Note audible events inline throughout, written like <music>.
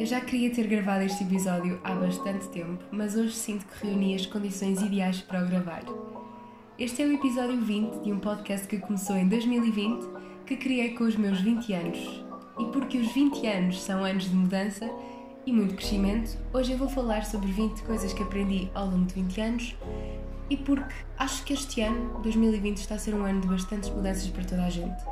Eu já queria ter gravado este episódio há bastante tempo, mas hoje sinto que reuni as condições ideais para o gravar. Este é o episódio 20 de um podcast que começou em 2020, que criei com os meus 20 anos. E porque os 20 anos são anos de mudança e muito crescimento, hoje eu vou falar sobre 20 coisas que aprendi ao longo de 20 anos e porque acho que este ano, 2020, está a ser um ano de bastantes mudanças para toda a gente.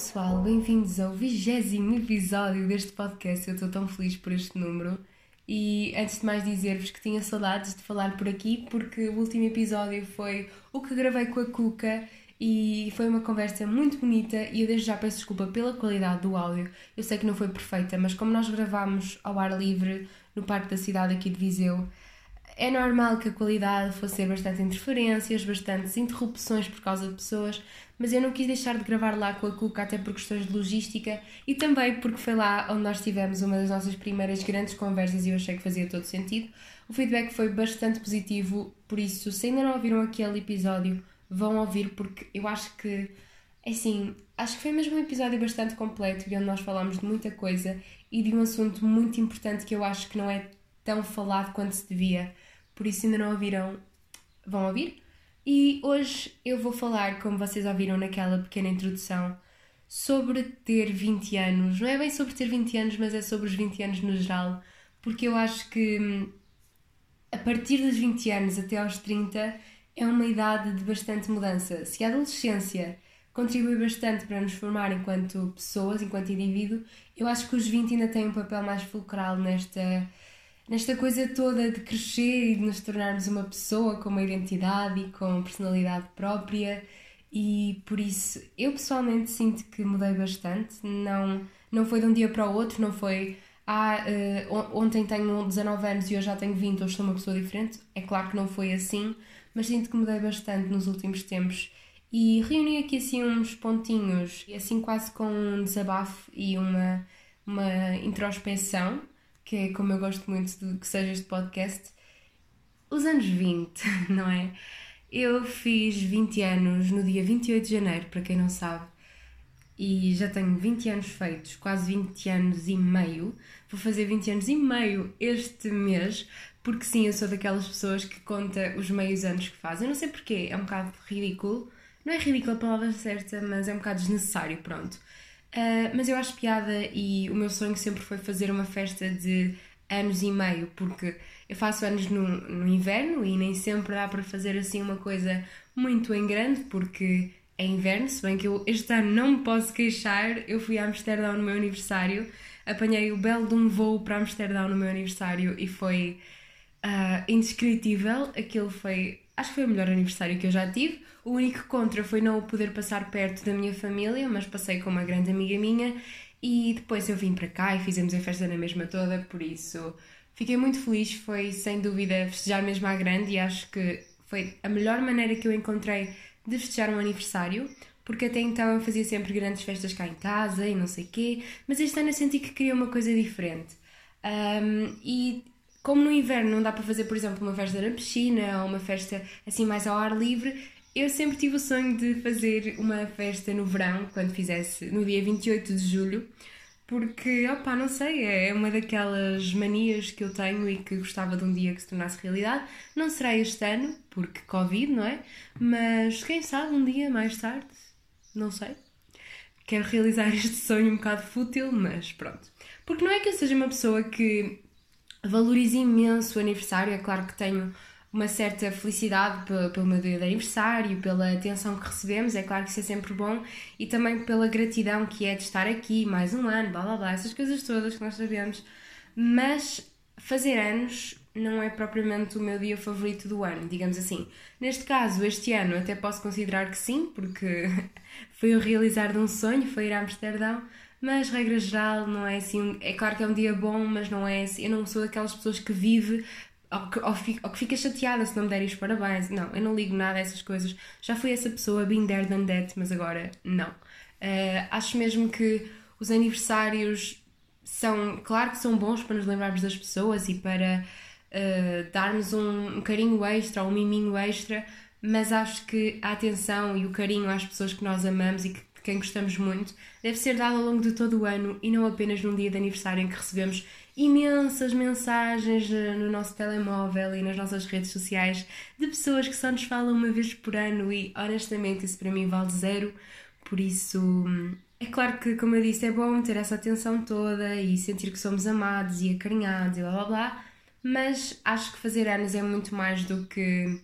Pessoal, bem-vindos ao vigésimo episódio deste podcast. Eu estou tão feliz por este número. E antes de mais dizer-vos que tinha saudades de falar por aqui, porque o último episódio foi o que gravei com a Cuca e foi uma conversa muito bonita. E eu desde já peço desculpa pela qualidade do áudio. Eu sei que não foi perfeita, mas como nós gravámos ao ar livre no Parque da Cidade aqui de Viseu, é normal que a qualidade fosse ter bastante interferências, bastantes interrupções por causa de pessoas, mas eu não quis deixar de gravar lá com a Cuca até por questões de logística e também porque foi lá onde nós tivemos uma das nossas primeiras grandes conversas e eu achei que fazia todo sentido. O feedback foi bastante positivo, por isso, se ainda não ouviram aquele episódio, vão ouvir porque eu acho que, é assim, acho que foi mesmo um episódio bastante completo e onde nós falámos de muita coisa e de um assunto muito importante que eu acho que não é tão falado quanto se devia. Por isso, ainda não ouviram, vão ouvir. E hoje eu vou falar, como vocês ouviram naquela pequena introdução, sobre ter 20 anos. Não é bem sobre ter 20 anos, mas é sobre os 20 anos no geral, porque eu acho que hum, a partir dos 20 anos até aos 30 é uma idade de bastante mudança. Se a adolescência contribui bastante para nos formar enquanto pessoas, enquanto indivíduo, eu acho que os 20 ainda têm um papel mais fulcral nesta nesta coisa toda de crescer e de nos tornarmos uma pessoa com uma identidade e com personalidade própria. E por isso eu pessoalmente sinto que mudei bastante. Não não foi de um dia para o outro não foi ah, uh, ontem tenho 19 anos e hoje já tenho 20 hoje sou uma pessoa diferente. É claro que não foi assim mas sinto que mudei bastante nos últimos tempos. E reuni aqui assim uns pontinhos assim quase com um desabafo e uma uma introspeção que é como eu gosto muito de que seja este podcast, os anos 20, <laughs> não é? Eu fiz 20 anos no dia 28 de janeiro, para quem não sabe, e já tenho 20 anos feitos, quase 20 anos e meio. Vou fazer 20 anos e meio este mês, porque sim, eu sou daquelas pessoas que conta os meios anos que faz. Eu não sei porquê, é um bocado ridículo. Não é ridículo a palavra certa, mas é um bocado desnecessário, pronto. Uh, mas eu acho piada e o meu sonho sempre foi fazer uma festa de anos e meio, porque eu faço anos no, no inverno e nem sempre dá para fazer assim uma coisa muito em grande, porque é inverno, se bem que eu este ano não me posso queixar, eu fui a Amsterdão no meu aniversário, apanhei o belo de um voo para Amsterdão no meu aniversário e foi uh, indescritível, aquilo foi acho que foi o melhor aniversário que eu já tive. O único contra foi não o poder passar perto da minha família, mas passei com uma grande amiga minha e depois eu vim para cá e fizemos a festa na mesma toda, por isso fiquei muito feliz. Foi sem dúvida festejar mesmo à grande e acho que foi a melhor maneira que eu encontrei de festejar um aniversário. Porque até então eu fazia sempre grandes festas cá em casa e não sei quê, mas este ano eu senti que queria uma coisa diferente. Um, e como no inverno não dá para fazer, por exemplo, uma festa na piscina ou uma festa assim mais ao ar livre, eu sempre tive o sonho de fazer uma festa no verão, quando fizesse no dia 28 de julho, porque, opá, não sei, é uma daquelas manias que eu tenho e que gostava de um dia que se tornasse realidade. Não será este ano, porque Covid, não é? Mas quem sabe um dia mais tarde, não sei. Quero realizar <laughs> este sonho um bocado fútil, mas pronto. Porque não é que eu seja uma pessoa que valorizo imenso o aniversário. É claro que tenho uma certa felicidade pelo meu dia de aniversário, pela atenção que recebemos, é claro que isso é sempre bom, e também pela gratidão que é de estar aqui mais um ano, blá blá blá, essas coisas todas que nós sabemos. Mas fazer anos não é propriamente o meu dia favorito do ano, digamos assim. Neste caso, este ano até posso considerar que sim, porque <laughs> foi o realizar de um sonho, foi ir a Amsterdão, mas regra geral não é assim. É claro que é um dia bom, mas não é assim. Eu não sou daquelas pessoas que vive ou que, ou, ou que fica chateada se não me derem os parabéns. Não, eu não ligo nada a essas coisas. Já fui essa pessoa, been there than that, mas agora não. Uh, acho mesmo que os aniversários são, claro que são bons para nos lembrarmos das pessoas e para uh, darmos um, um carinho extra, um miminho extra, mas acho que a atenção e o carinho às pessoas que nós amamos e que, de quem gostamos muito deve ser dado ao longo de todo o ano e não apenas num dia de aniversário em que recebemos imensas mensagens eh, no nosso telemóvel e nas nossas redes sociais de pessoas que só nos falam uma vez por ano e honestamente isso para mim vale zero. Por isso, é claro que, como eu disse, é bom ter essa atenção toda e sentir que somos amados e acarinhados e blá blá blá, mas acho que fazer anos é muito mais do que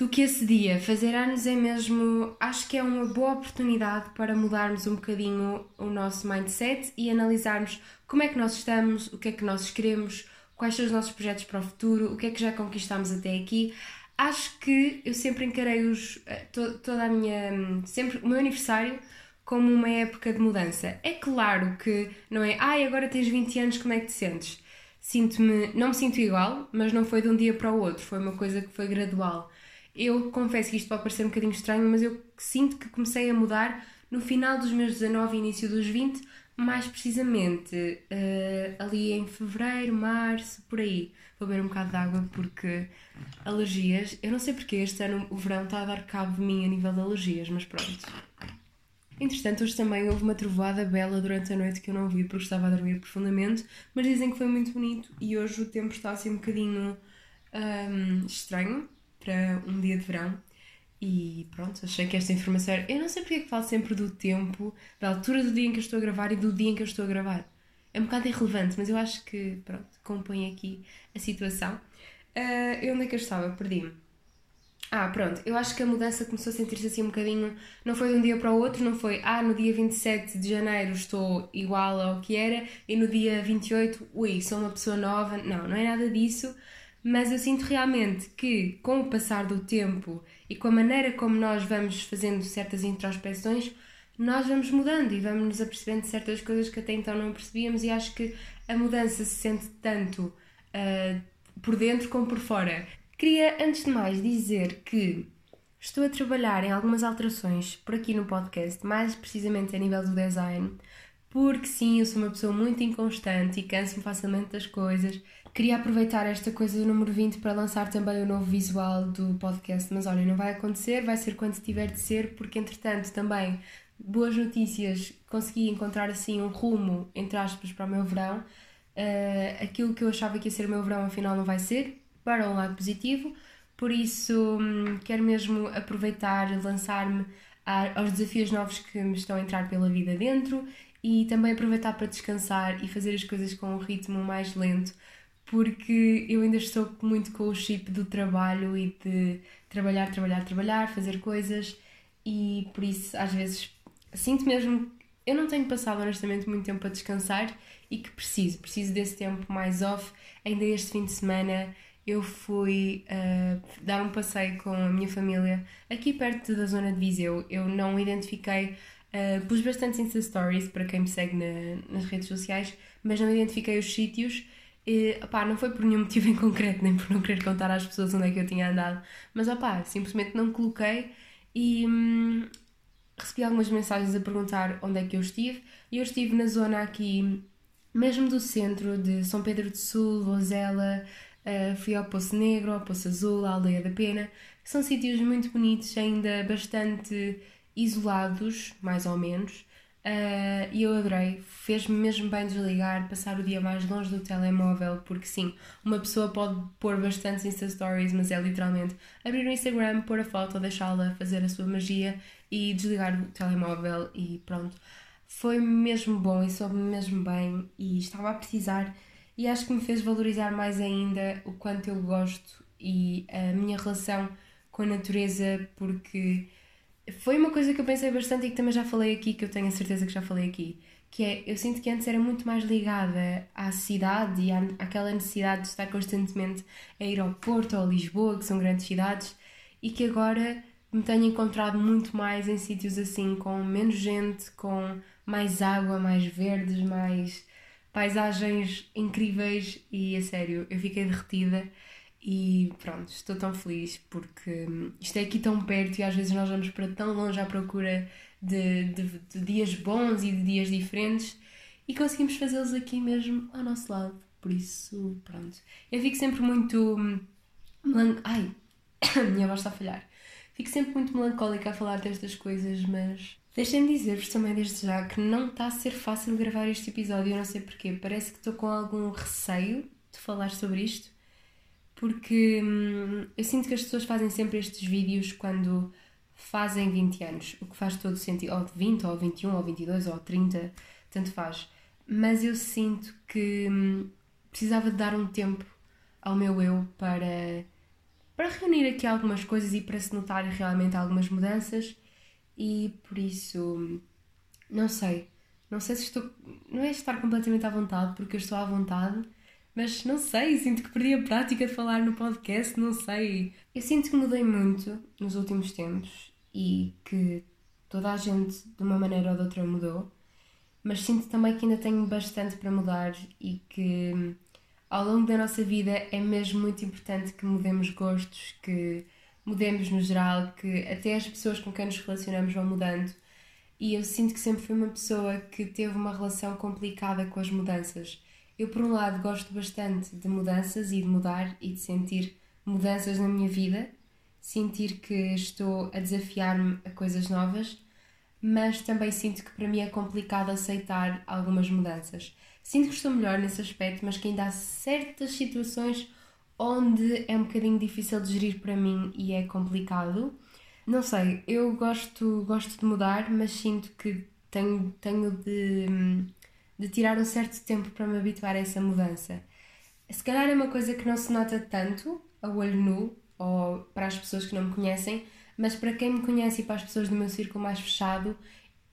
do que esse dia. Fazer anos é mesmo, acho que é uma boa oportunidade para mudarmos um bocadinho o nosso mindset e analisarmos como é que nós estamos, o que é que nós queremos, quais são os nossos projetos para o futuro, o que é que já conquistamos até aqui. Acho que eu sempre encarei os, eh, to, toda a minha, sempre o meu aniversário como uma época de mudança. É claro que não é, ai, agora tens 20 anos, como é que te sentes? Sinto-me, não me sinto igual, mas não foi de um dia para o outro, foi uma coisa que foi gradual. Eu confesso que isto pode parecer um bocadinho estranho, mas eu sinto que comecei a mudar no final dos meus 19 e início dos 20, mais precisamente uh, ali em fevereiro, março, por aí. Vou beber um bocado de água porque alergias. Eu não sei porque este ano o verão está a dar cabo de mim a nível de alergias, mas pronto. Entretanto, hoje também houve uma trovoada bela durante a noite que eu não vi porque estava a dormir profundamente, mas dizem que foi muito bonito e hoje o tempo está assim um bocadinho um, estranho para um dia de verão. E pronto, achei que esta informação. Eu não sei porque é que falo sempre do tempo, da altura do dia em que eu estou a gravar e do dia em que eu estou a gravar. É um bocado irrelevante, mas eu acho que, pronto, compõe aqui a situação. Uh, onde é que eu estava? Perdi-me. Ah, pronto, eu acho que a mudança começou a sentir-se assim um bocadinho. Não foi de um dia para o outro, não foi, ah, no dia 27 de janeiro estou igual ao que era e no dia 28, ui, sou uma pessoa nova. Não, não é nada disso mas eu sinto realmente que com o passar do tempo e com a maneira como nós vamos fazendo certas introspeções, nós vamos mudando e vamos nos apercebendo de certas coisas que até então não percebíamos e acho que a mudança se sente tanto uh, por dentro como por fora. Queria, antes de mais, dizer que estou a trabalhar em algumas alterações por aqui no podcast, mais precisamente a nível do design, porque sim, eu sou uma pessoa muito inconstante e canso-me facilmente das coisas Queria aproveitar esta coisa do número 20 para lançar também o novo visual do podcast, mas olha, não vai acontecer, vai ser quando tiver de ser, porque entretanto também boas notícias, consegui encontrar assim um rumo, entre aspas, para o meu verão. Uh, aquilo que eu achava que ia ser o meu verão, afinal não vai ser, para um lado positivo, por isso hum, quero mesmo aproveitar, lançar-me aos desafios novos que me estão a entrar pela vida dentro e também aproveitar para descansar e fazer as coisas com um ritmo mais lento porque eu ainda estou muito com o chip do trabalho e de trabalhar, trabalhar, trabalhar, fazer coisas e por isso às vezes sinto mesmo. Eu não tenho passado honestamente muito tempo a descansar e que preciso, preciso desse tempo mais off. Ainda este fim de semana eu fui uh, dar um passeio com a minha família aqui perto da zona de Viseu. Eu não identifiquei, uh, pus bastante Insta Stories para quem me segue na, nas redes sociais, mas não identifiquei os sítios e, opá, não foi por nenhum motivo em concreto, nem por não querer contar às pessoas onde é que eu tinha andado, mas opá, simplesmente não coloquei e hum, recebi algumas mensagens a perguntar onde é que eu estive. E eu estive na zona aqui, mesmo do centro de São Pedro do Sul, Rosela, uh, fui ao Poço Negro, ao Poço Azul, à Aldeia da Pena. São sítios muito bonitos, ainda bastante isolados, mais ou menos, Uh, e eu adorei, fez-me mesmo bem desligar, passar o dia mais longe do telemóvel, porque sim, uma pessoa pode pôr bastantes Insta Stories, mas é literalmente abrir o Instagram, pôr a foto, deixá-la fazer a sua magia e desligar o telemóvel e pronto. Foi mesmo bom e soube-me mesmo bem e estava a precisar, e acho que me fez valorizar mais ainda o quanto eu gosto e a minha relação com a natureza, porque foi uma coisa que eu pensei bastante e que também já falei aqui, que eu tenho a certeza que já falei aqui, que é, eu sinto que antes era muito mais ligada à cidade e à, àquela necessidade de estar constantemente a ir ao Porto ou a Lisboa, que são grandes cidades, e que agora me tenho encontrado muito mais em sítios assim, com menos gente, com mais água, mais verdes, mais paisagens incríveis e a sério, eu fiquei derretida e pronto, estou tão feliz porque hum, isto é aqui tão perto e às vezes nós vamos para tão longe à procura de, de, de dias bons e de dias diferentes e conseguimos fazê-los aqui mesmo ao nosso lado. Por isso, pronto. Eu fico sempre muito. Hum, ai, <coughs> minha voz está a falhar. Fico sempre muito melancólica a falar destas coisas, mas deixem-me dizer-vos também desde já que não está a ser fácil gravar este episódio, eu não sei porquê. Parece que estou com algum receio de falar sobre isto porque hum, eu sinto que as pessoas fazem sempre estes vídeos quando fazem 20 anos, o que faz todo sentido, ou 20, ou 21, ou 22, ou 30, tanto faz. Mas eu sinto que hum, precisava de dar um tempo ao meu eu para, para reunir aqui algumas coisas e para se notar realmente algumas mudanças, e por isso, não sei, não sei se estou. Não é estar completamente à vontade, porque eu estou à vontade mas não sei, sinto que perdi a prática de falar no podcast, não sei. Eu sinto que mudei muito nos últimos tempos e que toda a gente, de uma maneira ou de outra, mudou, mas sinto também que ainda tenho bastante para mudar e que ao longo da nossa vida é mesmo muito importante que mudemos gostos, que mudemos no geral, que até as pessoas com quem nos relacionamos vão mudando. E eu sinto que sempre fui uma pessoa que teve uma relação complicada com as mudanças eu, por um lado, gosto bastante de mudanças e de mudar e de sentir mudanças na minha vida, sentir que estou a desafiar-me a coisas novas, mas também sinto que para mim é complicado aceitar algumas mudanças. Sinto que estou melhor nesse aspecto, mas que ainda há certas situações onde é um bocadinho difícil de gerir para mim e é complicado. Não sei, eu gosto, gosto de mudar, mas sinto que tenho, tenho de hum, de tirar um certo tempo para me habituar a essa mudança. Se calhar é uma coisa que não se nota tanto a olho nu ou para as pessoas que não me conhecem, mas para quem me conhece e para as pessoas do meu círculo mais fechado,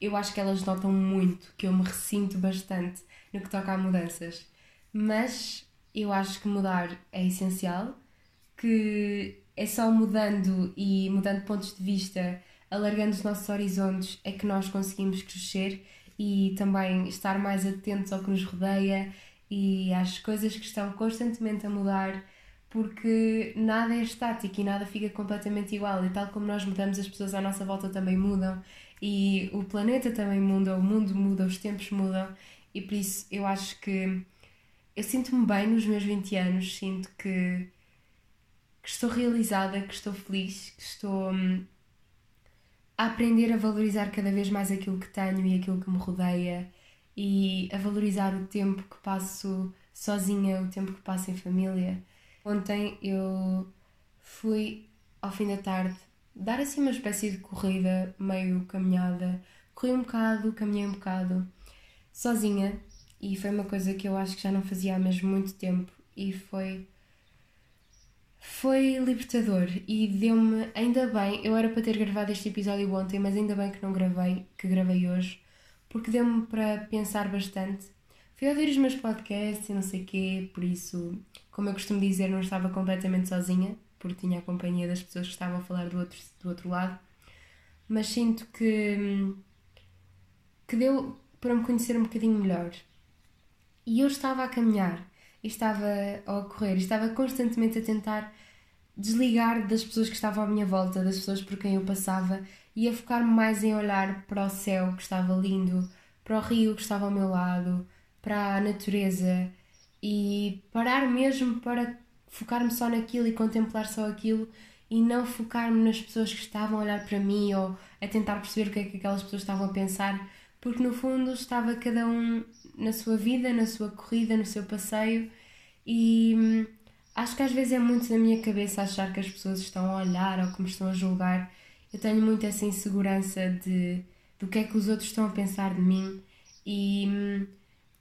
eu acho que elas notam muito, que eu me ressinto bastante no que toca a mudanças. Mas eu acho que mudar é essencial, que é só mudando e mudando pontos de vista, alargando os nossos horizontes, é que nós conseguimos crescer e também estar mais atentos ao que nos rodeia e às coisas que estão constantemente a mudar, porque nada é estático e nada fica completamente igual. E tal como nós mudamos, as pessoas à nossa volta também mudam, e o planeta também muda, o mundo muda, os tempos mudam, e por isso eu acho que eu sinto-me bem nos meus 20 anos, sinto que, que estou realizada, que estou feliz, que estou hum, a aprender a valorizar cada vez mais aquilo que tenho e aquilo que me rodeia e a valorizar o tempo que passo sozinha, o tempo que passo em família. Ontem eu fui ao fim da tarde dar assim uma espécie de corrida, meio caminhada. Corri um bocado, caminhei um bocado, sozinha, e foi uma coisa que eu acho que já não fazia há mesmo muito tempo e foi foi libertador e deu-me, ainda bem, eu era para ter gravado este episódio ontem, mas ainda bem que não gravei, que gravei hoje, porque deu-me para pensar bastante. Fui ouvir os meus podcasts e não sei quê, por isso, como eu costumo dizer, não estava completamente sozinha, porque tinha a companhia das pessoas que estavam a falar do outro, do outro lado, mas sinto que, que deu para me conhecer um bocadinho melhor. E eu estava a caminhar estava a correr e estava constantemente a tentar desligar das pessoas que estavam à minha volta, das pessoas por quem eu passava e a focar-me mais em olhar para o céu que estava lindo, para o rio que estava ao meu lado, para a natureza e parar mesmo para focar-me só naquilo e contemplar só aquilo e não focar-me nas pessoas que estavam a olhar para mim ou a tentar perceber o que é que aquelas pessoas estavam a pensar, porque no fundo estava cada um na sua vida, na sua corrida, no seu passeio e hum, acho que às vezes é muito na minha cabeça achar que as pessoas estão a olhar ou que me estão a julgar. Eu tenho muito essa insegurança de do que é que os outros estão a pensar de mim e hum,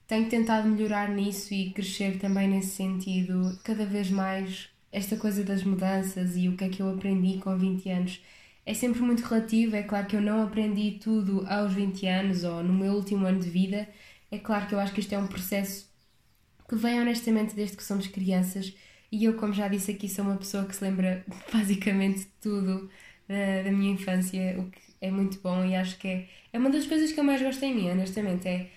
tenho tentado melhorar nisso e crescer também nesse sentido cada vez mais esta coisa das mudanças e o que é que eu aprendi com 20 anos é sempre muito relativo. É claro que eu não aprendi tudo aos 20 anos ou no meu último ano de vida. É claro que eu acho que isto é um processo que vem honestamente desde que somos crianças e eu, como já disse aqui, sou uma pessoa que se lembra <laughs> basicamente tudo da, da minha infância, o que é muito bom e acho que é, é uma das coisas que eu mais gosto em mim, honestamente, é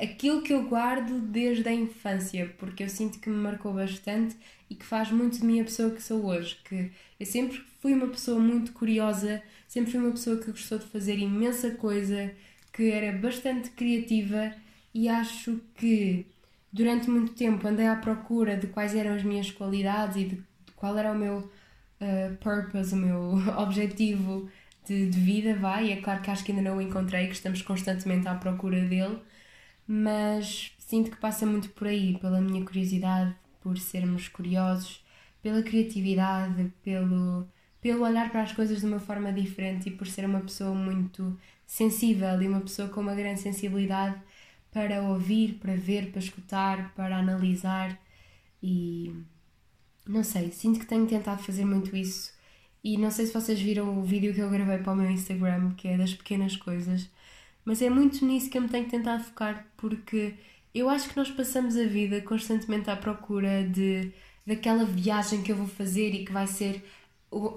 aquilo que eu guardo desde a infância, porque eu sinto que me marcou bastante e que faz muito de mim a pessoa que sou hoje. Que eu sempre fui uma pessoa muito curiosa, sempre fui uma pessoa que gostou de fazer imensa coisa, que era bastante criativa e acho que durante muito tempo andei à procura de quais eram as minhas qualidades e de qual era o meu uh, purpose, o meu <laughs> objetivo de, de vida, vai. E é claro que acho que ainda não o encontrei, que estamos constantemente à procura dele, mas sinto que passa muito por aí, pela minha curiosidade, por sermos curiosos, pela criatividade, pelo, pelo olhar para as coisas de uma forma diferente e por ser uma pessoa muito sensível e uma pessoa com uma grande sensibilidade para ouvir, para ver, para escutar, para analisar. E não sei, sinto que tenho tentado fazer muito isso. E não sei se vocês viram o vídeo que eu gravei para o meu Instagram, que é das pequenas coisas, mas é muito nisso que eu me tenho tentado focar porque eu acho que nós passamos a vida constantemente à procura de daquela viagem que eu vou fazer e que vai ser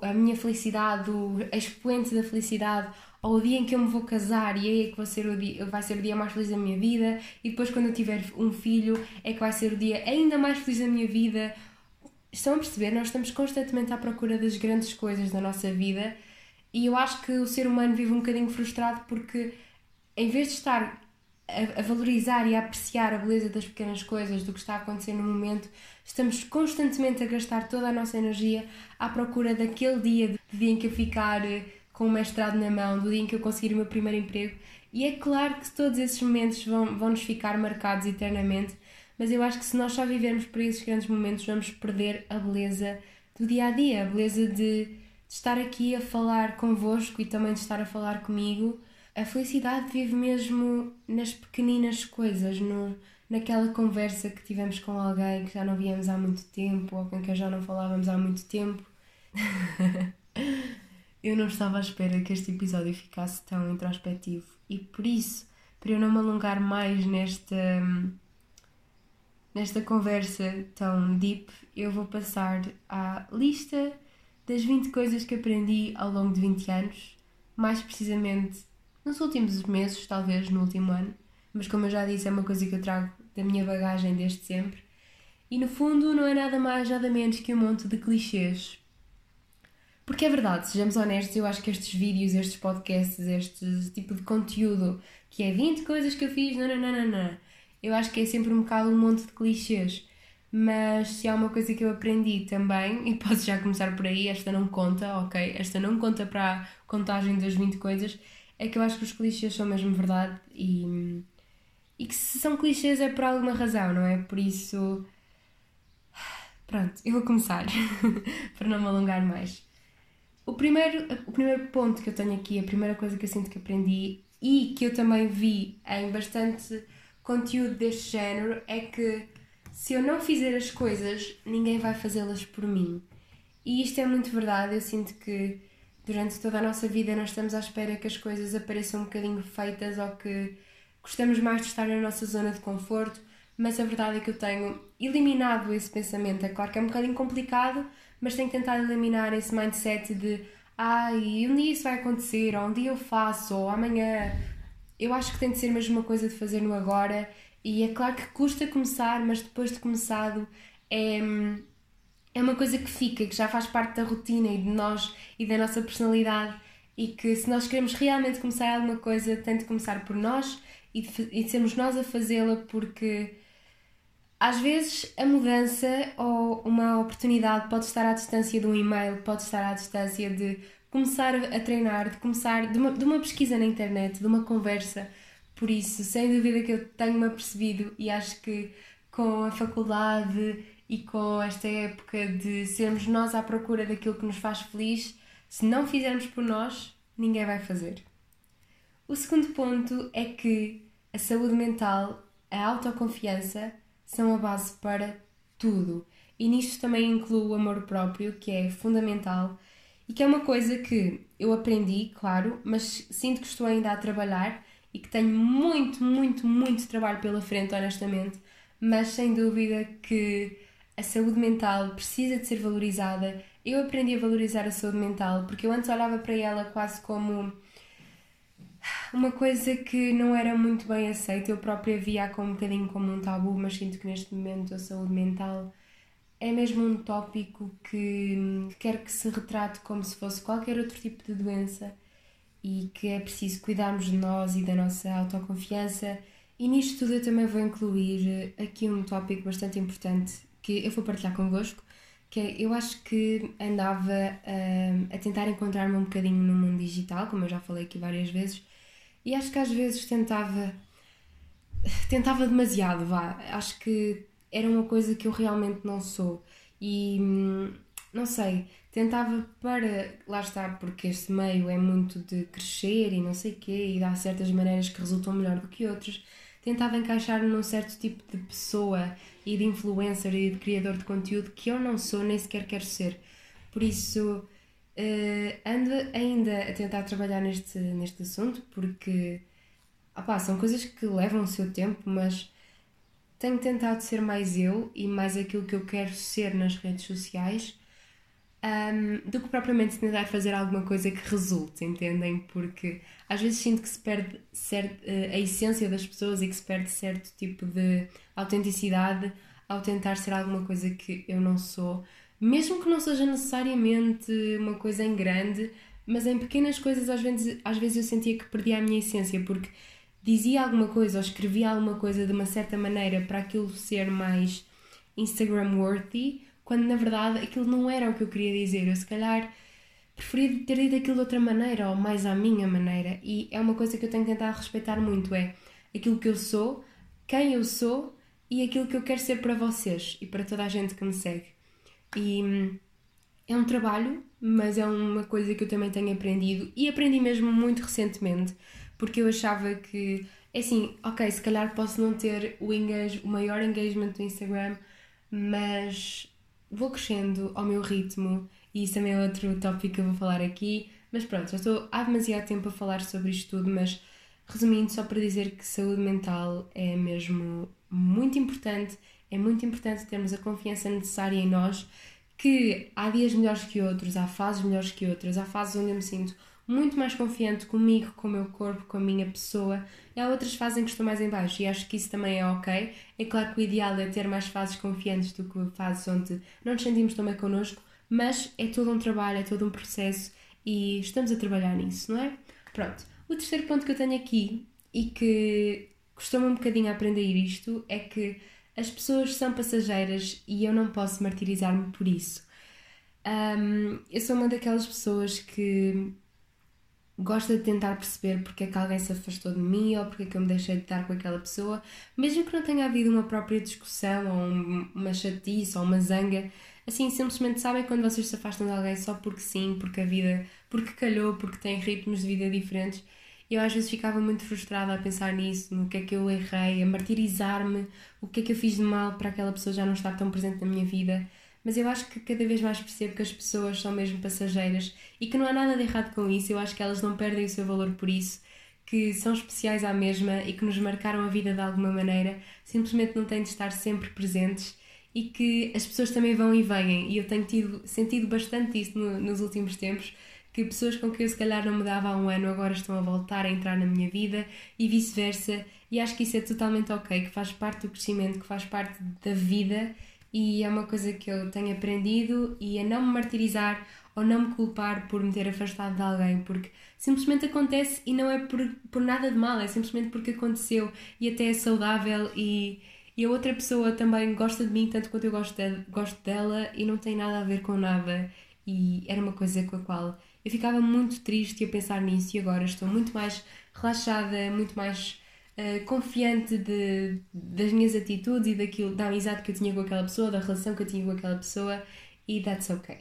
a minha felicidade, o expoente da felicidade, ou o dia em que eu me vou casar e aí é que vai ser, o dia, vai ser o dia mais feliz da minha vida, e depois quando eu tiver um filho é que vai ser o dia ainda mais feliz da minha vida. Estão a perceber? Nós estamos constantemente à procura das grandes coisas da nossa vida e eu acho que o ser humano vive um bocadinho frustrado porque em vez de estar a, a, valorizar e a apreciar a beleza das pequenas coisas, do que está a acontecer no momento, estamos constantemente a gastar toda a nossa energia à procura daquele dia, do dia em que eu ficar eh, com o mestrado na mão, do dia em que eu conseguir o meu primeiro emprego. E é claro que todos esses momentos vão, vão nos ficar marcados eternamente, mas eu acho que se nós só vivermos por esses grandes momentos, vamos perder a beleza do dia a dia, a beleza de, de estar aqui a falar convosco e também de estar a falar comigo a felicidade vive mesmo nas pequeninas coisas, no, naquela conversa que tivemos com alguém que já não víamos há muito tempo ou com quem já não falávamos há muito tempo. <laughs> eu não estava à espera que este episódio ficasse tão introspectivo e por isso, para eu não me alongar mais nesta, nesta conversa tão deep, eu vou passar à lista das 20 coisas que aprendi ao longo de 20 anos, mais precisamente nos últimos meses, talvez no último ano, mas como eu já disse, é uma coisa que eu trago da minha bagagem desde sempre. E no fundo não é nada mais, nada menos que um monte de clichês. Porque é verdade, sejamos honestos, eu acho que estes vídeos, estes podcasts, este tipo de conteúdo que é 20 coisas que eu fiz, não, não, não, não. Eu acho que é sempre um bocado um monte de clichês. Mas se há uma coisa que eu aprendi também, e <laughs> posso já começar por aí, esta não conta, ok? Esta não conta para a contagem das 20 coisas, é que eu acho que os clichês são mesmo verdade e, e que se são clichês é por alguma razão, não é? Por isso. <sighs> Pronto, eu vou começar <laughs> para não me alongar mais. O primeiro, o primeiro ponto que eu tenho aqui, a primeira coisa que eu sinto que aprendi e que eu também vi em bastante conteúdo deste género é que se eu não fizer as coisas, ninguém vai fazê-las por mim. E isto é muito verdade, eu sinto que durante toda a nossa vida nós estamos à espera que as coisas apareçam um bocadinho feitas ou que gostamos mais de estar na nossa zona de conforto, mas a verdade é que eu tenho eliminado esse pensamento. É claro que é um bocadinho complicado, mas tenho tentado eliminar esse mindset de ai, um dia isso vai acontecer, ou um dia eu faço, ou amanhã. Eu acho que tem de ser mesmo uma coisa de fazer no agora, e é claro que custa começar, mas depois de começado é é uma coisa que fica, que já faz parte da rotina e de nós e da nossa personalidade e que se nós queremos realmente começar alguma coisa, tem de começar por nós e de, e de sermos nós a fazê-la porque às vezes a mudança ou uma oportunidade pode estar à distância de um e-mail, pode estar à distância de começar a treinar, de começar de uma, de uma pesquisa na internet, de uma conversa. Por isso, sem dúvida que eu tenho-me apercebido e acho que com a faculdade e com esta época de sermos nós à procura daquilo que nos faz feliz, se não fizermos por nós, ninguém vai fazer. O segundo ponto é que a saúde mental, a autoconfiança são a base para tudo. E nisto também incluo o amor próprio, que é fundamental e que é uma coisa que eu aprendi, claro, mas sinto que estou ainda a trabalhar e que tenho muito, muito, muito trabalho pela frente, honestamente. Mas sem dúvida que a saúde mental precisa de ser valorizada. Eu aprendi a valorizar a saúde mental porque eu antes olhava para ela quase como uma coisa que não era muito bem aceita, eu própria via como um bocadinho como um tabu, mas sinto que neste momento a saúde mental é mesmo um tópico que, que quero que se retrate como se fosse qualquer outro tipo de doença e que é preciso cuidarmos de nós e da nossa autoconfiança. E nisto tudo eu também vou incluir aqui um tópico bastante importante que eu vou partilhar convosco, que é, eu acho que andava a, a tentar encontrar-me um bocadinho no mundo digital, como eu já falei aqui várias vezes, e acho que às vezes tentava tentava demasiado, vá. Acho que era uma coisa que eu realmente não sou. E hum, não sei, tentava para. Lá está, porque este meio é muito de crescer e não sei quê, e dá certas maneiras que resultam melhor do que outras. Tentava encaixar-me num certo tipo de pessoa e de influencer e de criador de conteúdo que eu não sou, nem sequer quero ser. Por isso, uh, ando ainda a tentar trabalhar neste, neste assunto, porque opá, são coisas que levam o seu tempo, mas tenho tentado ser mais eu e mais aquilo que eu quero ser nas redes sociais um, do que propriamente tentar fazer alguma coisa que resulte, entendem? Porque às vezes sinto que se perde certo, uh, a essência das pessoas e que se perde certo tipo de autenticidade ao tentar ser alguma coisa que eu não sou, mesmo que não seja necessariamente uma coisa em grande, mas em pequenas coisas às vezes, às vezes eu sentia que perdia a minha essência, porque dizia alguma coisa ou escrevia alguma coisa de uma certa maneira para aquilo ser mais Instagram worthy, quando na verdade aquilo não era o que eu queria dizer. Eu se calhar preferia ter dito aquilo de outra maneira ou mais à minha maneira. E é uma coisa que eu tenho tentado respeitar muito: é aquilo que eu sou, quem eu sou e aquilo que eu quero ser para vocês e para toda a gente que me segue. E hum, é um trabalho, mas é uma coisa que eu também tenho aprendido e aprendi mesmo muito recentemente porque eu achava que, é assim, ok, se calhar posso não ter o, engage, o maior engagement do Instagram, mas vou crescendo ao meu ritmo e isso também é outro tópico que eu vou falar aqui. Mas pronto, já estou há demasiado tempo a falar sobre isto tudo, mas resumindo, só para dizer que saúde mental é mesmo muito importante, é muito importante termos a confiança necessária em nós, que há dias melhores que outros, há fases melhores que outras, há fases onde eu me sinto muito mais confiante comigo, com o meu corpo, com a minha pessoa. E há outras fases em que estou mais em baixo e acho que isso também é ok. É claro que o ideal é ter mais fases confiantes do que fases onde não nos sentimos tão bem connosco, mas é todo um trabalho, é todo um processo e estamos a trabalhar nisso, não é? Pronto. O terceiro ponto que eu tenho aqui e que costuma um bocadinho aprender isto é que as pessoas são passageiras e eu não posso martirizar-me por isso. Um, eu sou uma daquelas pessoas que gosta de tentar perceber porque é que alguém se afastou de mim ou porque é que eu me deixei de estar com aquela pessoa, mesmo que não tenha havido uma própria discussão ou uma chatice ou uma zanga, assim simplesmente sabem quando vocês se afastam de alguém só porque sim, porque a vida, porque calhou, porque têm ritmos de vida diferentes. Eu às vezes ficava muito frustrada a pensar nisso, no que é que eu errei, a martirizar-me, o que é que eu fiz de mal para aquela pessoa já não estar tão presente na minha vida mas eu acho que cada vez mais percebo que as pessoas são mesmo passageiras e que não há nada de errado com isso. Eu acho que elas não perdem o seu valor por isso, que são especiais à mesma e que nos marcaram a vida de alguma maneira, simplesmente não têm de estar sempre presentes e que as pessoas também vão e vêm. E eu tenho tido, sentido bastante isso no, nos últimos tempos. Que pessoas com quem eu se calhar não me dava há um ano agora estão a voltar a entrar na minha vida e vice-versa. E acho que isso é totalmente ok, que faz parte do crescimento, que faz parte da vida e é uma coisa que eu tenho aprendido e a não me martirizar ou não me culpar por me ter afastado de alguém, porque simplesmente acontece e não é por, por nada de mal, é simplesmente porque aconteceu e até é saudável e, e a outra pessoa também gosta de mim tanto quanto eu gosto, de, gosto dela e não tem nada a ver com nada e era uma coisa com a qual eu ficava muito triste a pensar nisso e agora estou muito mais relaxada, muito mais uh, confiante de, das minhas atitudes e daquilo, da amizade que eu tinha com aquela pessoa, da relação que eu tinha com aquela pessoa e that's ok.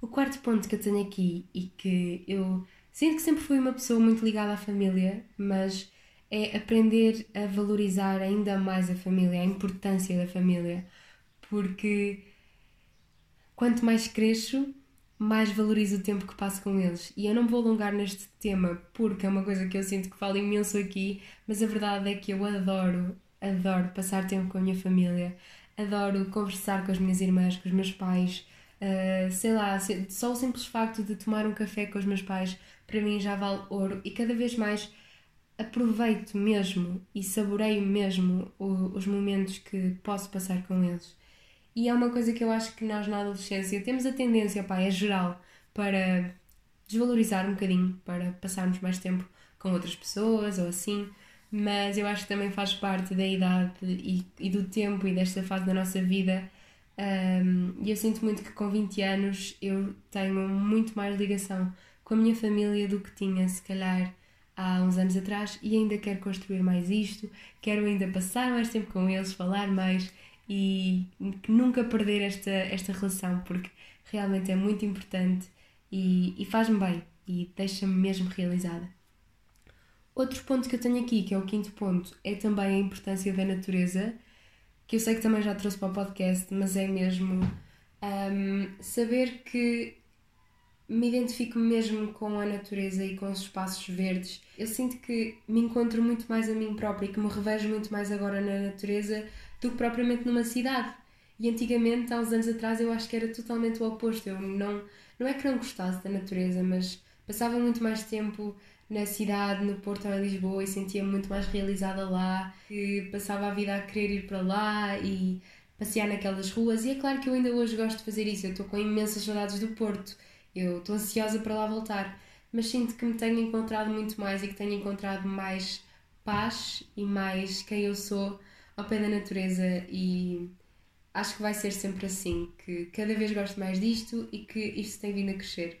O quarto ponto que eu tenho aqui e que eu sinto que sempre fui uma pessoa muito ligada à família, mas é aprender a valorizar ainda mais a família, a importância da família, porque quanto mais cresço, mais valorizo o tempo que passo com eles. E eu não vou alongar neste tema porque é uma coisa que eu sinto que falo imenso aqui, mas a verdade é que eu adoro, adoro passar tempo com a minha família, adoro conversar com as minhas irmãs, com os meus pais, Uh, sei lá, só o simples facto de tomar um café com os meus pais para mim já vale ouro e cada vez mais aproveito mesmo e saboreio mesmo o, os momentos que posso passar com eles. E é uma coisa que eu acho que nós na adolescência temos a tendência, pá, é geral, para desvalorizar um bocadinho, para passarmos mais tempo com outras pessoas ou assim, mas eu acho que também faz parte da idade e, e do tempo e desta fase da nossa vida. Um, e eu sinto muito que com 20 anos eu tenho muito mais ligação com a minha família do que tinha, se calhar, há uns anos atrás. E ainda quero construir mais isto, quero ainda passar mais tempo com eles, falar mais e nunca perder esta, esta relação porque realmente é muito importante e, e faz-me bem e deixa-me mesmo realizada. Outro ponto que eu tenho aqui, que é o quinto ponto, é também a importância da natureza, que eu sei que também já trouxe para o podcast, mas é mesmo um, saber que me identifico mesmo com a natureza e com os espaços verdes. Eu sinto que me encontro muito mais a mim própria e que me revejo muito mais agora na natureza do que propriamente numa cidade. E antigamente, há uns anos atrás, eu acho que era totalmente o oposto. Eu não, não é que não gostasse da natureza, mas passava muito mais tempo na cidade, no Porto ou em Lisboa e sentia-me muito mais realizada lá, passava a vida a querer ir para lá e passear naquelas ruas. E é claro que eu ainda hoje gosto de fazer isso. Eu estou com imensas saudades do Porto eu estou ansiosa para lá voltar, mas sinto que me tenho encontrado muito mais e que tenho encontrado mais paz e mais quem eu sou ao pé da natureza e acho que vai ser sempre assim, que cada vez gosto mais disto e que isto tem vindo a crescer.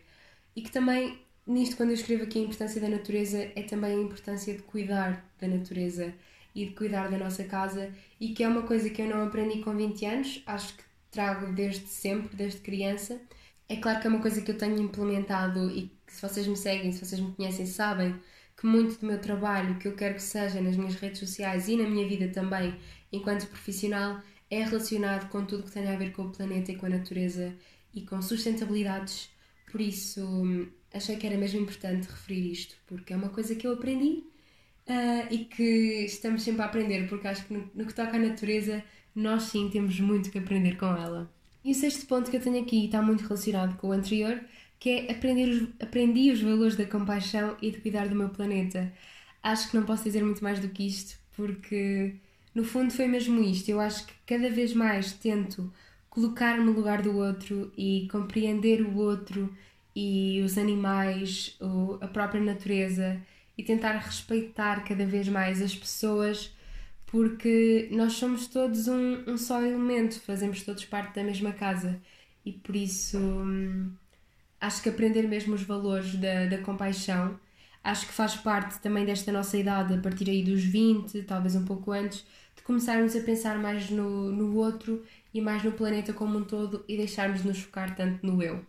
E que também, nisto, quando eu escrevo aqui a importância da natureza, é também a importância de cuidar da natureza e de cuidar da nossa casa e que é uma coisa que eu não aprendi com 20 anos, acho que trago desde sempre, desde criança é claro que é uma coisa que eu tenho implementado e que se vocês me seguem, se vocês me conhecem, sabem que muito do meu trabalho, que eu quero que seja nas minhas redes sociais e na minha vida também, enquanto profissional, é relacionado com tudo que tem a ver com o planeta e com a natureza e com sustentabilidades. Por isso, achei que era mesmo importante referir isto, porque é uma coisa que eu aprendi uh, e que estamos sempre a aprender, porque acho que no, no que toca à natureza, nós sim temos muito que aprender com ela. E o sexto ponto que eu tenho aqui está muito relacionado com o anterior, que é aprender os, aprendi os valores da compaixão e de cuidar do meu planeta. Acho que não posso dizer muito mais do que isto, porque no fundo foi mesmo isto. Eu acho que cada vez mais tento colocar-me no lugar do outro e compreender o outro e os animais, a própria natureza e tentar respeitar cada vez mais as pessoas porque nós somos todos um, um só elemento, fazemos todos parte da mesma casa e por isso hum, acho que aprender mesmo os valores da, da compaixão acho que faz parte também desta nossa idade, a partir aí dos 20, talvez um pouco antes, de começarmos a pensar mais no, no outro e mais no planeta como um todo e deixarmos de nos focar tanto no eu.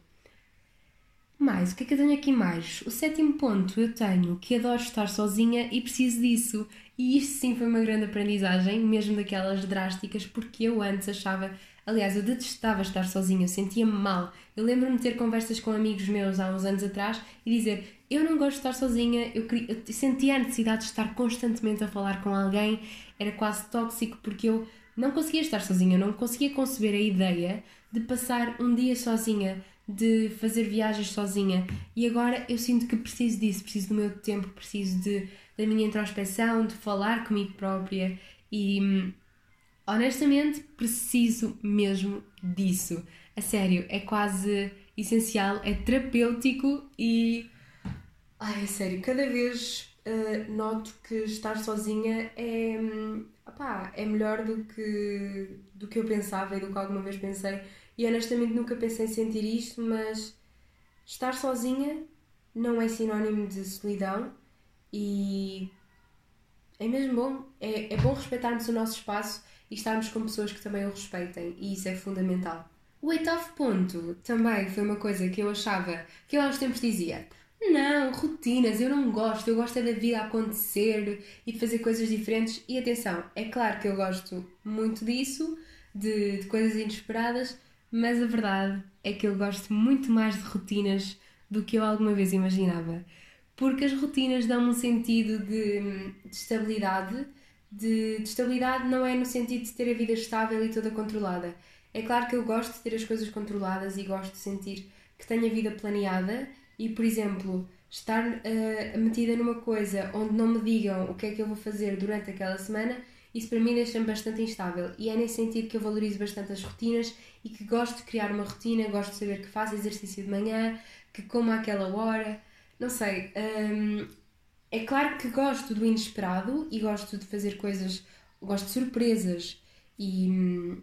Mais, o que é que eu tenho aqui mais? O sétimo ponto, eu tenho que adoro estar sozinha e preciso disso. E isto sim foi uma grande aprendizagem, mesmo daquelas drásticas, porque eu antes achava, aliás, eu detestava estar sozinha, eu sentia-me mal. Eu lembro-me de ter conversas com amigos meus há uns anos atrás e dizer: Eu não gosto de estar sozinha, eu, queria, eu sentia a necessidade de estar constantemente a falar com alguém, era quase tóxico, porque eu não conseguia estar sozinha, não conseguia conceber a ideia de passar um dia sozinha de fazer viagens sozinha e agora eu sinto que preciso disso, preciso do meu tempo, preciso de, da minha introspeção, de falar comigo própria e honestamente preciso mesmo disso. A sério, é quase essencial, é terapêutico e. Ai, é sério, cada vez uh, noto que estar sozinha é. Opá, é melhor do que, do que eu pensava e do que alguma vez pensei e honestamente nunca pensei em sentir isto, mas estar sozinha não é sinónimo de solidão e é mesmo bom. É, é bom respeitarmos o nosso espaço e estarmos com pessoas que também o respeitem, e isso é fundamental. O oitavo ponto também foi uma coisa que eu achava, que eu uns tempos dizia: não, rotinas, eu não gosto, eu gosto é da vida acontecer e de fazer coisas diferentes. E atenção, é claro que eu gosto muito disso, de, de coisas inesperadas, mas a verdade é que eu gosto muito mais de rotinas do que eu alguma vez imaginava. Porque as rotinas dão-me um sentido de, de estabilidade. De, de, estabilidade não é no sentido de ter a vida estável e toda controlada. É claro que eu gosto de ter as coisas controladas e gosto de sentir que tenho a vida planeada e, por exemplo, estar uh, metida numa coisa onde não me digam o que é que eu vou fazer durante aquela semana, isso para mim deixa-me bastante instável. E é nesse sentido que eu valorizo bastante as rotinas e que gosto de criar uma rotina, gosto de saber que faço exercício de manhã, que como àquela hora. Não sei. Um, é claro que gosto do inesperado e gosto de fazer coisas, gosto de surpresas e hum,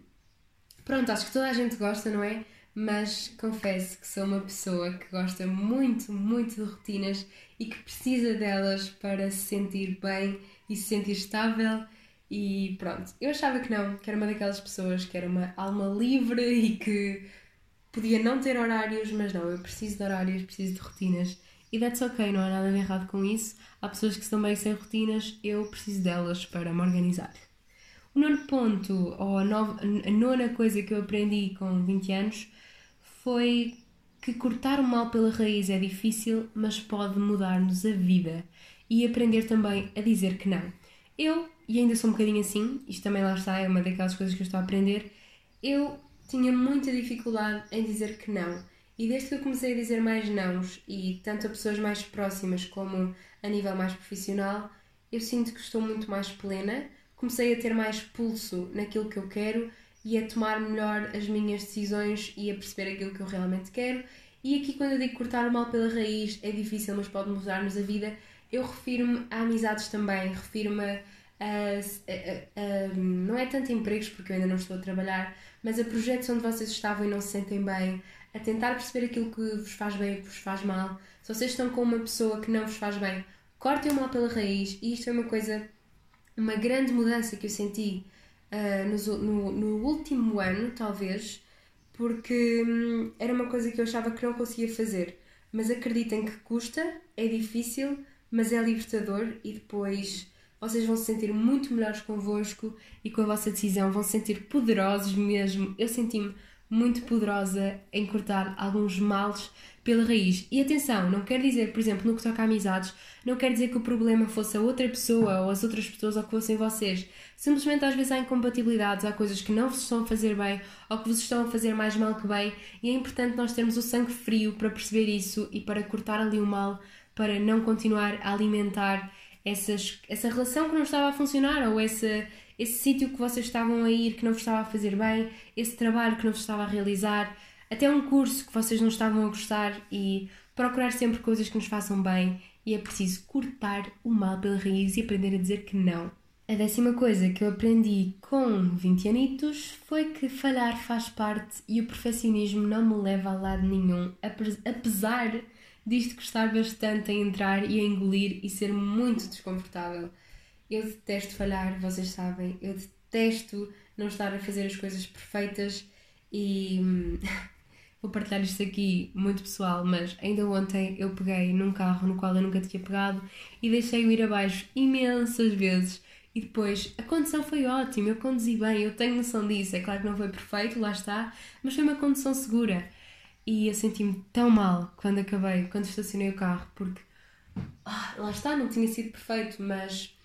pronto, acho que toda a gente gosta, não é? mas confesso que sou uma pessoa que gosta muito, muito de rotinas e que precisa delas para se sentir bem e se sentir estável. E pronto, eu achava que não, que era uma daquelas pessoas que era uma alma livre e que podia não ter horários, mas não, eu preciso de horários, preciso de rotinas. E that's ok, não há nada de errado com isso. Há pessoas que estão bem sem rotinas, eu preciso delas para me organizar. O nono ponto, ou a, nova, a nona coisa que eu aprendi com 20 anos, foi que cortar o mal pela raiz é difícil, mas pode mudar-nos a vida e aprender também a dizer que não. Eu, e ainda sou um bocadinho assim, isto também lá está, é uma daquelas coisas que eu estou a aprender, eu tinha muita dificuldade em dizer que não. E desde que eu comecei a dizer mais nãos, e tanto a pessoas mais próximas como a nível mais profissional, eu sinto que estou muito mais plena, comecei a ter mais pulso naquilo que eu quero e a tomar melhor as minhas decisões e a perceber aquilo que eu realmente quero. E aqui, quando eu digo cortar o mal pela raiz, é difícil, mas pode mudar-nos a vida. Eu refiro-me a amizades também, refiro-me a, a, a, a, Não é tanto empregos, porque eu ainda não estou a trabalhar, mas a projetos onde vocês estavam e não se sentem bem, a tentar perceber aquilo que vos faz bem e que vos faz mal. Se vocês estão com uma pessoa que não vos faz bem, cortem o mal pela raiz. E isto é uma coisa, uma grande mudança que eu senti uh, no, no, último ano, talvez, porque hum, era uma coisa que eu achava que não conseguia fazer. Mas acreditem que custa, é difícil, mas é libertador e depois vocês vão se sentir muito melhores convosco e com a vossa decisão vão se sentir poderosos mesmo. Eu senti-me muito poderosa em cortar alguns males pela raiz. E atenção, não quer dizer, por exemplo, no que toca a amizades, não quer dizer que o problema fosse a outra pessoa ou as outras pessoas ou que fossem vocês. Simplesmente às vezes há incompatibilidades, há coisas que não vos estão a fazer bem ou que vos estão a fazer mais mal que bem, e é importante nós termos o sangue frio para perceber isso e para cortar ali o mal, para não continuar a alimentar essas, essa relação que não estava a funcionar ou essa, esse sítio que vocês estavam a ir que não vos estava a fazer bem, esse trabalho que não vos estava a realizar, até um curso que vocês não estavam a gostar e procurar sempre coisas que nos façam bem e é preciso cortar o mal pela raiz e aprender a dizer que não. A décima coisa que eu aprendi com 20 anitos foi que falhar faz parte e o perfeccionismo não me leva a lado nenhum, apesar disto gostar bastante em entrar e a engolir e ser muito desconfortável. Eu detesto falhar, vocês sabem, eu detesto não estar a fazer as coisas perfeitas e hum, <laughs> vou partilhar isto aqui muito pessoal, mas ainda ontem eu peguei num carro no qual eu nunca tinha pegado e deixei-o ir abaixo imensas vezes e depois a condução foi ótima, eu conduzi bem, eu tenho noção disso. É claro que não foi perfeito, lá está, mas foi uma condução segura. E eu senti-me tão mal quando acabei, quando estacionei o carro, porque ah, lá está, não tinha sido perfeito, mas